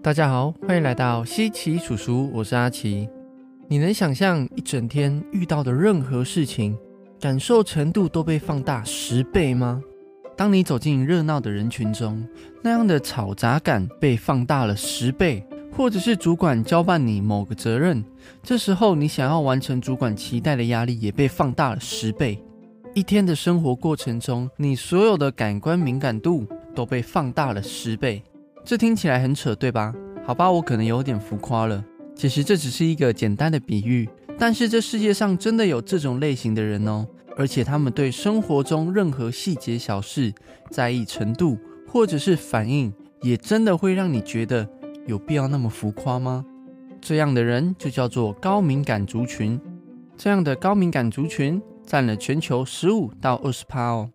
大家好，欢迎来到西奇叔叔，我是阿奇。你能想象一整天遇到的任何事情，感受程度都被放大十倍吗？当你走进热闹的人群中，那样的嘈杂感被放大了十倍，或者是主管交办你某个责任，这时候你想要完成主管期待的压力也被放大了十倍。一天的生活过程中，你所有的感官敏感度都被放大了十倍。这听起来很扯，对吧？好吧，我可能有点浮夸了。其实这只是一个简单的比喻，但是这世界上真的有这种类型的人哦，而且他们对生活中任何细节小事在意程度或者是反应，也真的会让你觉得有必要那么浮夸吗？这样的人就叫做高敏感族群。这样的高敏感族群占了全球十五到二十趴哦，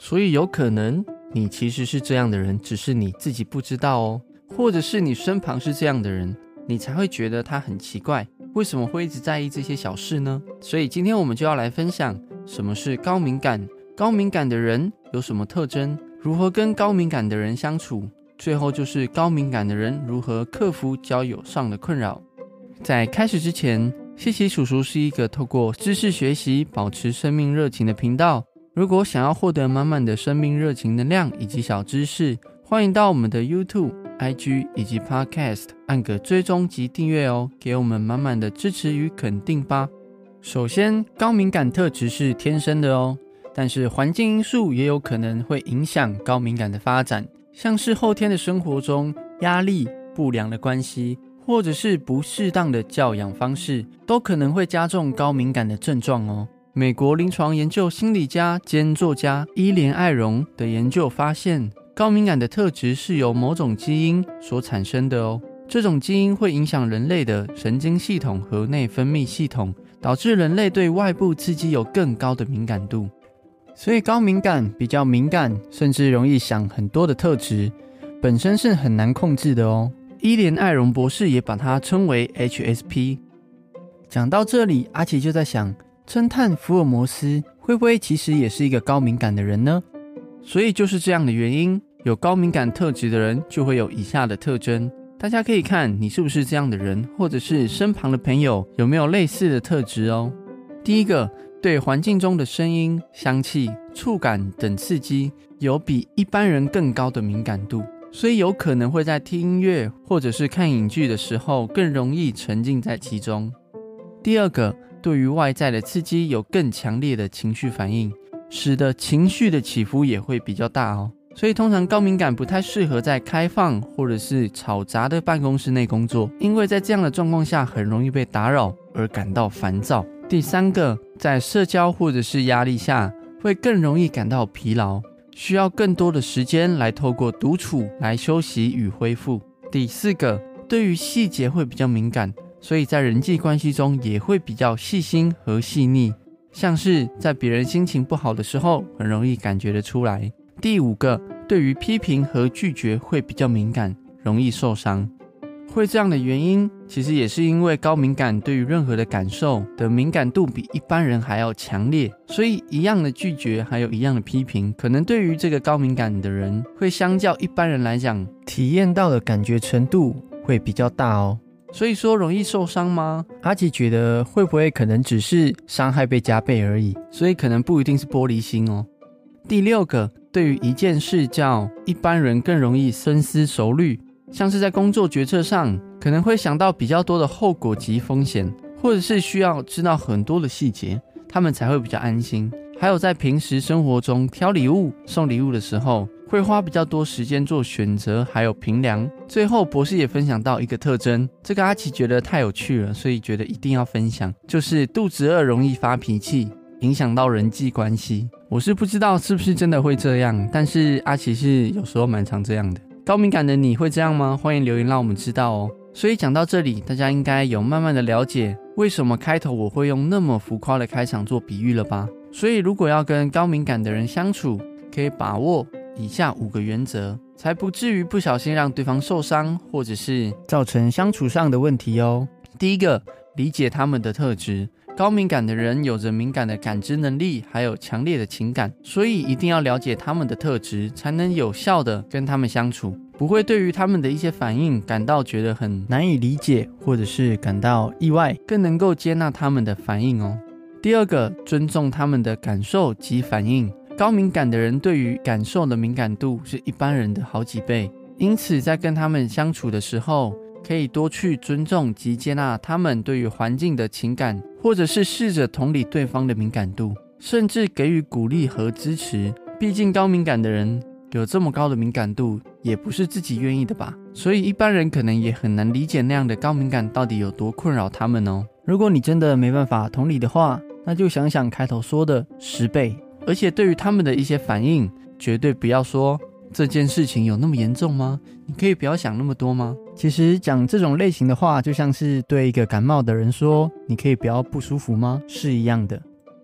所以有可能。你其实是这样的人，只是你自己不知道哦，或者是你身旁是这样的人，你才会觉得他很奇怪，为什么会一直在意这些小事呢？所以今天我们就要来分享什么是高敏感，高敏感的人有什么特征，如何跟高敏感的人相处，最后就是高敏感的人如何克服交友上的困扰。在开始之前，西奇叔叔是一个透过知识学习保持生命热情的频道。如果想要获得满满的生命热情能量以及小知识，欢迎到我们的 YouTube、IG 以及 Podcast 按个追踪及订阅哦，给我们满满的支持与肯定吧。首先，高敏感特质是天生的哦，但是环境因素也有可能会影响高敏感的发展，像是后天的生活中压力、不良的关系，或者是不适当的教养方式，都可能会加重高敏感的症状哦。美国临床研究心理家兼作家伊莲·艾荣的研究发现，高敏感的特质是由某种基因所产生的哦。这种基因会影响人类的神经系统和内分泌系统，导致人类对外部刺激有更高的敏感度。所以，高敏感比较敏感，甚至容易想很多的特质，本身是很难控制的哦。伊莲·艾荣博士也把它称为 HSP。讲到这里，阿奇就在想。侦探福尔摩斯会不会其实也是一个高敏感的人呢？所以就是这样的原因，有高敏感特质的人就会有以下的特征。大家可以看你是不是这样的人，或者是身旁的朋友有没有类似的特质哦。第一个，对环境中的声音、香气、触感等刺激有比一般人更高的敏感度，所以有可能会在听音乐或者是看影剧的时候更容易沉浸在其中。第二个。对于外在的刺激有更强烈的情绪反应，使得情绪的起伏也会比较大哦。所以通常高敏感不太适合在开放或者是吵杂的办公室内工作，因为在这样的状况下很容易被打扰而感到烦躁。第三个，在社交或者是压力下会更容易感到疲劳，需要更多的时间来透过独处来休息与恢复。第四个，对于细节会比较敏感。所以在人际关系中也会比较细心和细腻，像是在别人心情不好的时候，很容易感觉得出来。第五个，对于批评和拒绝会比较敏感，容易受伤。会这样的原因，其实也是因为高敏感对于任何的感受的敏感度比一般人还要强烈，所以一样的拒绝还有一样的批评，可能对于这个高敏感的人，会相较一般人来讲，体验到的感觉程度会比较大哦。所以说容易受伤吗？阿吉觉得会不会可能只是伤害被加倍而已，所以可能不一定是玻璃心哦。第六个，对于一件事叫一般人更容易深思熟虑，像是在工作决策上可能会想到比较多的后果及风险，或者是需要知道很多的细节，他们才会比较安心。还有在平时生活中挑礼物、送礼物的时候。会花比较多时间做选择，还有评量。最后，博士也分享到一个特征，这个阿奇觉得太有趣了，所以觉得一定要分享，就是肚子饿容易发脾气，影响到人际关系。我是不知道是不是真的会这样，但是阿奇是有时候蛮常这样的。高敏感的你会这样吗？欢迎留言让我们知道哦。所以讲到这里，大家应该有慢慢的了解为什么开头我会用那么浮夸的开场做比喻了吧？所以如果要跟高敏感的人相处，可以把握。以下五个原则，才不至于不小心让对方受伤，或者是造成相处上的问题哦。第一个，理解他们的特质。高敏感的人有着敏感的感知能力，还有强烈的情感，所以一定要了解他们的特质，才能有效的跟他们相处。不会对于他们的一些反应感到觉得很难以理解，或者是感到意外，更能够接纳他们的反应哦。第二个，尊重他们的感受及反应。高敏感的人对于感受的敏感度是一般人的好几倍，因此在跟他们相处的时候，可以多去尊重及接纳他们对于环境的情感，或者是试着同理对方的敏感度，甚至给予鼓励和支持。毕竟高敏感的人有这么高的敏感度，也不是自己愿意的吧？所以一般人可能也很难理解那样的高敏感到底有多困扰他们哦。如果你真的没办法同理的话，那就想想开头说的十倍，而且对于他们的一些反应，绝对不要说这件事情有那么严重吗？你可以不要想那么多吗？其实讲这种类型的话，就像是对一个感冒的人说，你可以不要不舒服吗？是一样的。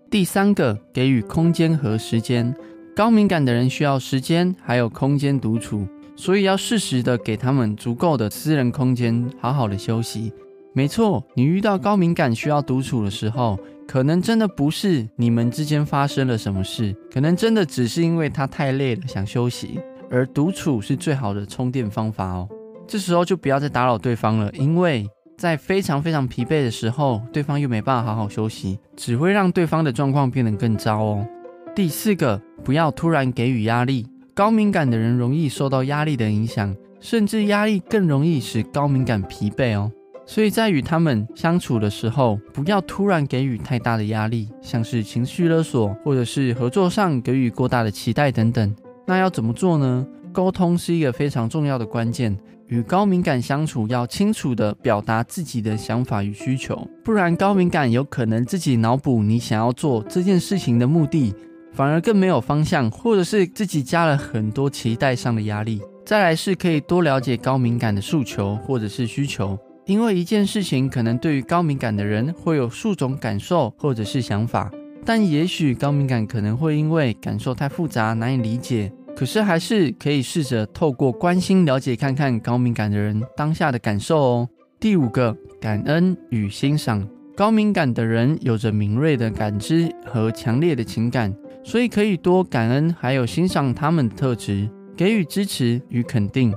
第三个，给予空间和时间。高敏感的人需要时间还有空间独处，所以要适时的给他们足够的私人空间，好好的休息。没错，你遇到高敏感需要独处的时候。可能真的不是你们之间发生了什么事，可能真的只是因为他太累了想休息，而独处是最好的充电方法哦。这时候就不要再打扰对方了，因为在非常非常疲惫的时候，对方又没办法好好休息，只会让对方的状况变得更糟哦。第四个，不要突然给予压力。高敏感的人容易受到压力的影响，甚至压力更容易使高敏感疲惫哦。所以在与他们相处的时候，不要突然给予太大的压力，像是情绪勒索，或者是合作上给予过大的期待等等。那要怎么做呢？沟通是一个非常重要的关键。与高敏感相处，要清楚的表达自己的想法与需求，不然高敏感有可能自己脑补你想要做这件事情的目的，反而更没有方向，或者是自己加了很多期待上的压力。再来是可以多了解高敏感的诉求或者是需求。因为一件事情可能对于高敏感的人会有数种感受或者是想法，但也许高敏感可能会因为感受太复杂难以理解，可是还是可以试着透过关心了解看看高敏感的人当下的感受哦。第五个，感恩与欣赏。高敏感的人有着敏锐的感知和强烈的情感，所以可以多感恩还有欣赏他们的特质，给予支持与肯定。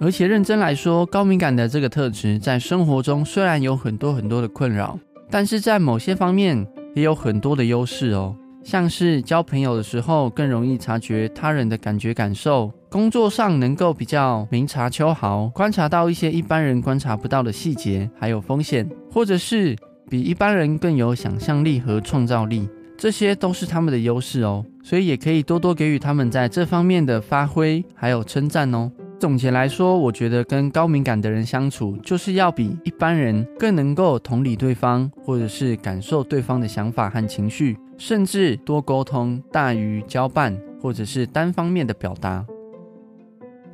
而且认真来说，高敏感的这个特质在生活中虽然有很多很多的困扰，但是在某些方面也有很多的优势哦。像是交朋友的时候更容易察觉他人的感觉感受，工作上能够比较明察秋毫，观察到一些一般人观察不到的细节，还有风险，或者是比一般人更有想象力和创造力，这些都是他们的优势哦。所以也可以多多给予他们在这方面的发挥，还有称赞哦。总结来说，我觉得跟高敏感的人相处，就是要比一般人更能够同理对方，或者是感受对方的想法和情绪，甚至多沟通大于交办，或者是单方面的表达。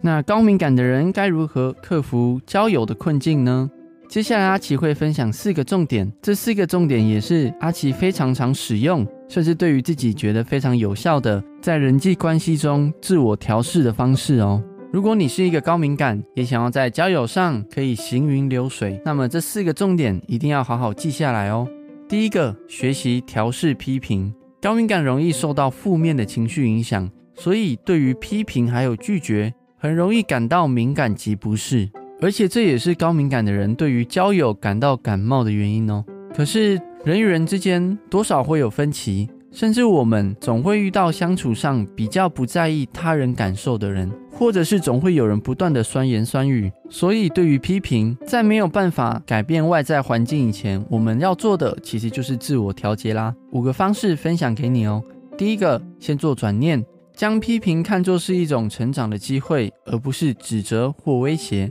那高敏感的人该如何克服交友的困境呢？接下来阿奇会分享四个重点，这四个重点也是阿奇非常常使用，甚至对于自己觉得非常有效的，在人际关系中自我调试的方式哦。如果你是一个高敏感，也想要在交友上可以行云流水，那么这四个重点一定要好好记下来哦。第一个，学习调试批评。高敏感容易受到负面的情绪影响，所以对于批评还有拒绝，很容易感到敏感及不适，而且这也是高敏感的人对于交友感到感冒的原因哦。可是人与人之间多少会有分歧。甚至我们总会遇到相处上比较不在意他人感受的人，或者是总会有人不断的酸言酸语。所以，对于批评，在没有办法改变外在环境以前，我们要做的其实就是自我调节啦。五个方式分享给你哦。第一个，先做转念，将批评看作是一种成长的机会，而不是指责或威胁。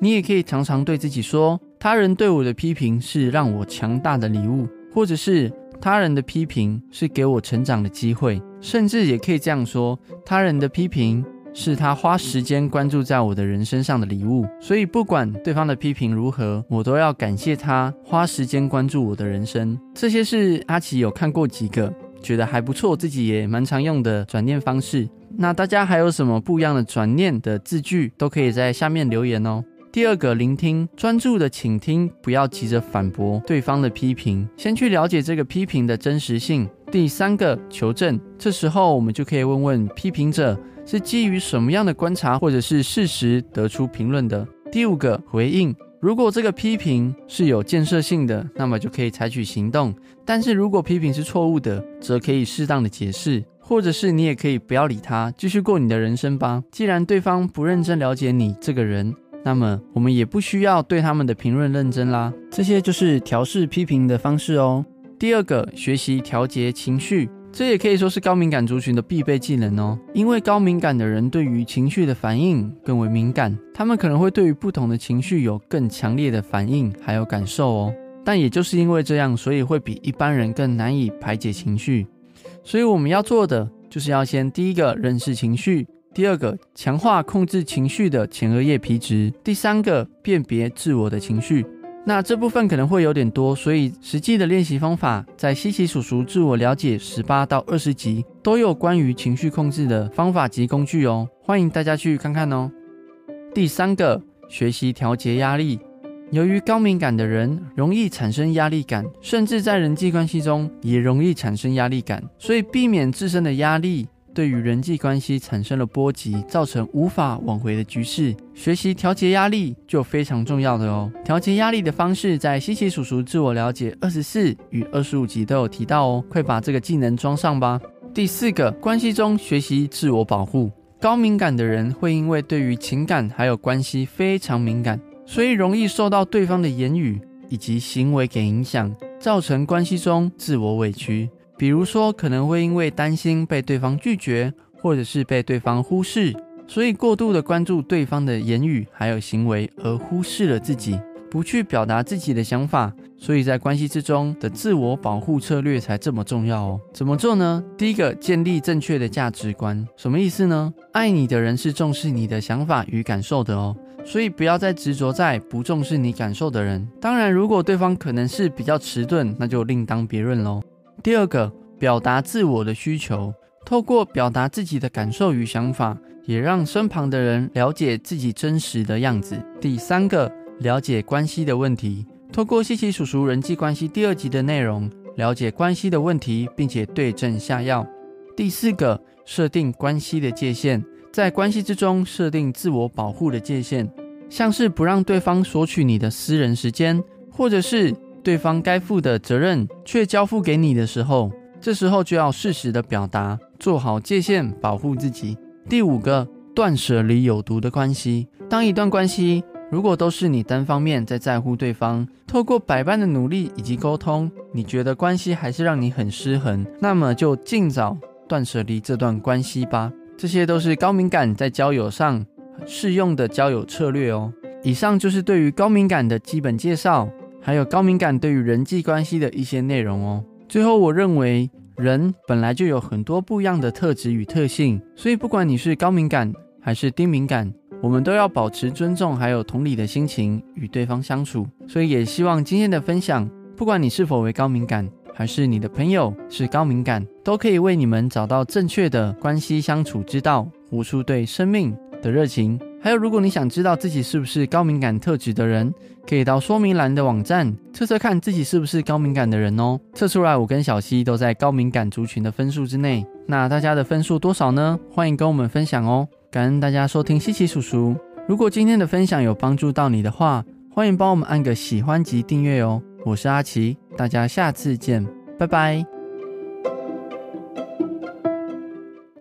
你也可以常常对自己说：他人对我的批评是让我强大的礼物，或者是。他人的批评是给我成长的机会，甚至也可以这样说：他人的批评是他花时间关注在我的人身上的礼物。所以，不管对方的批评如何，我都要感谢他花时间关注我的人生。这些是阿奇有看过几个，觉得还不错，自己也蛮常用的转念方式。那大家还有什么不一样的转念的字句，都可以在下面留言哦。第二个，聆听，专注的倾听，不要急着反驳对方的批评，先去了解这个批评的真实性，第三个求证，这时候我们就可以问问批评者是基于什么样的观察或者是事实得出评论的。第五个回应，如果这个批评是有建设性的，那么就可以采取行动；但是如果批评是错误的，则可以适当的解释，或者是你也可以不要理他，继续过你的人生吧。既然对方不认真了解你这个人。那么我们也不需要对他们的评论认真啦，这些就是调试批评的方式哦。第二个，学习调节情绪，这也可以说是高敏感族群的必备技能哦。因为高敏感的人对于情绪的反应更为敏感，他们可能会对于不同的情绪有更强烈的反应还有感受哦。但也就是因为这样，所以会比一般人更难以排解情绪。所以我们要做的就是要先第一个认识情绪。第二个，强化控制情绪的前额叶皮质；第三个，辨别自我的情绪。那这部分可能会有点多，所以实际的练习方法在西奇叔叔自我了解十八到二十集都有关于情绪控制的方法及工具哦，欢迎大家去看看哦。第三个，学习调节压力。由于高敏感的人容易产生压力感，甚至在人际关系中也容易产生压力感，所以避免自身的压力。对于人际关系产生了波及，造成无法挽回的局势，学习调节压力就非常重要的哦。调节压力的方式，在西奇叔叔自我了解二十四与二十五集都有提到哦，快把这个技能装上吧。第四个，关系中学习自我保护。高敏感的人会因为对于情感还有关系非常敏感，所以容易受到对方的言语以及行为给影响，造成关系中自我委屈。比如说，可能会因为担心被对方拒绝，或者是被对方忽视，所以过度的关注对方的言语还有行为，而忽视了自己，不去表达自己的想法。所以在关系之中的自我保护策略才这么重要哦。怎么做呢？第一个，建立正确的价值观。什么意思呢？爱你的人是重视你的想法与感受的哦，所以不要再执着在不重视你感受的人。当然，如果对方可能是比较迟钝，那就另当别论喽。第二个，表达自我的需求，透过表达自己的感受与想法，也让身旁的人了解自己真实的样子。第三个，了解关系的问题，透过西奇叔叔人际关系第二集的内容，了解关系的问题，并且对症下药。第四个，设定关系的界限，在关系之中设定自我保护的界限，像是不让对方索取你的私人时间，或者是。对方该负的责任却交付给你的时候，这时候就要适时的表达，做好界限，保护自己。第五个，断舍离有毒的关系。当一段关系如果都是你单方面在在乎对方，透过百般的努力以及沟通，你觉得关系还是让你很失衡，那么就尽早断舍离这段关系吧。这些都是高敏感在交友上适用的交友策略哦。以上就是对于高敏感的基本介绍。还有高敏感对于人际关系的一些内容哦。最后，我认为人本来就有很多不一样的特质与特性，所以不管你是高敏感还是低敏感，我们都要保持尊重还有同理的心情与对方相处。所以也希望今天的分享，不管你是否为高敏感，还是你的朋友是高敏感，都可以为你们找到正确的关系相处之道，活出对生命的热情。还有，如果你想知道自己是不是高敏感特质的人，可以到说明栏的网站测测看自己是不是高敏感的人哦。测出来，我跟小溪都在高敏感族群的分数之内。那大家的分数多少呢？欢迎跟我们分享哦。感恩大家收听西奇叔叔。如果今天的分享有帮助到你的话，欢迎帮我们按个喜欢及订阅哦。我是阿奇，大家下次见，拜拜。